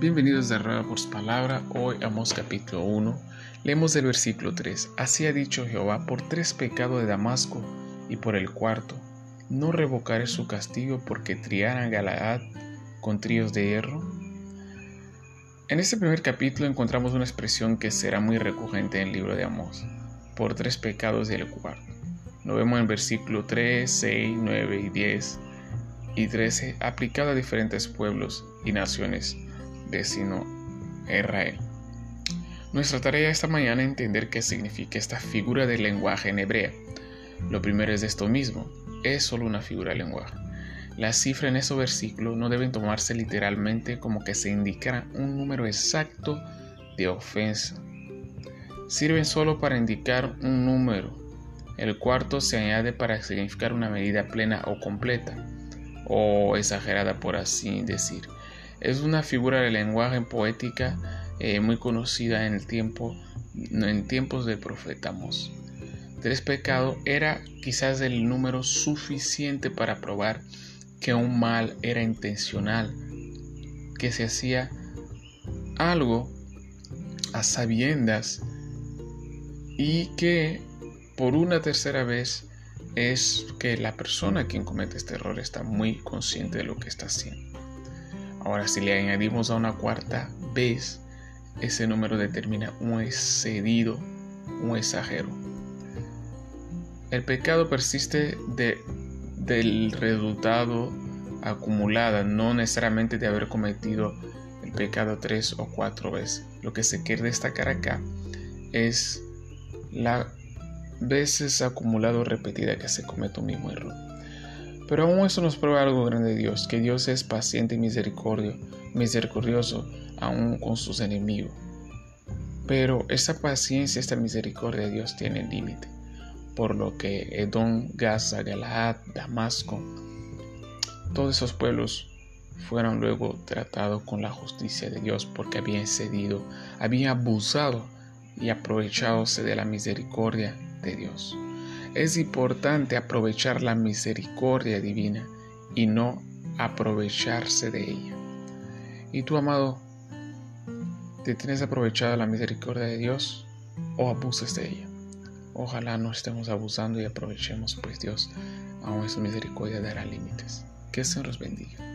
Bienvenidos a Rueda por su palabra. Hoy Amos capítulo 1. Leemos el versículo 3. Así ha dicho Jehová por tres pecados de Damasco y por el cuarto. No revocaré su castigo porque triaran Galaad con tríos de hierro. En este primer capítulo encontramos una expresión que será muy recurrente en el libro de Amos. Por tres pecados del cuarto. Lo vemos en versículo 3, 6, 9 y 10 y 13 aplicado a diferentes pueblos y naciones vecino a Israel. Nuestra tarea esta mañana es entender qué significa esta figura de lenguaje en hebreo. Lo primero es esto mismo, es solo una figura de lenguaje. Las cifras en ese versículo no deben tomarse literalmente como que se indicara un número exacto de ofensa. Sirven solo para indicar un número. El cuarto se añade para significar una medida plena o completa o exagerada por así decir. Es una figura de lenguaje poética eh, muy conocida en el tiempo en tiempos del profeta Mos. Tres pecados era quizás el número suficiente para probar que un mal era intencional, que se hacía algo a sabiendas y que por una tercera vez es que la persona quien comete este error está muy consciente de lo que está haciendo. Ahora, si le añadimos a una cuarta vez, ese número determina un excedido, un exagero. El pecado persiste de, del resultado acumulada, no necesariamente de haber cometido el pecado tres o cuatro veces. Lo que se quiere destacar acá es la veces acumulado repetida que se comete un mismo error. Pero aún eso nos prueba algo grande de Dios, que Dios es paciente y misericordio, misericordioso aún con sus enemigos. Pero esa paciencia, esta misericordia de Dios tiene límite, por lo que Edom, Gaza, Galaad, Damasco, todos esos pueblos fueron luego tratados con la justicia de Dios porque habían cedido, habían abusado y aprovechadose de la misericordia de Dios. Es importante aprovechar la misericordia divina y no aprovecharse de ella. ¿Y tú, amado, te tienes aprovechado la misericordia de Dios o abusas de ella? Ojalá no estemos abusando y aprovechemos, pues Dios, aún su misericordia dará límites. Que se los bendiga.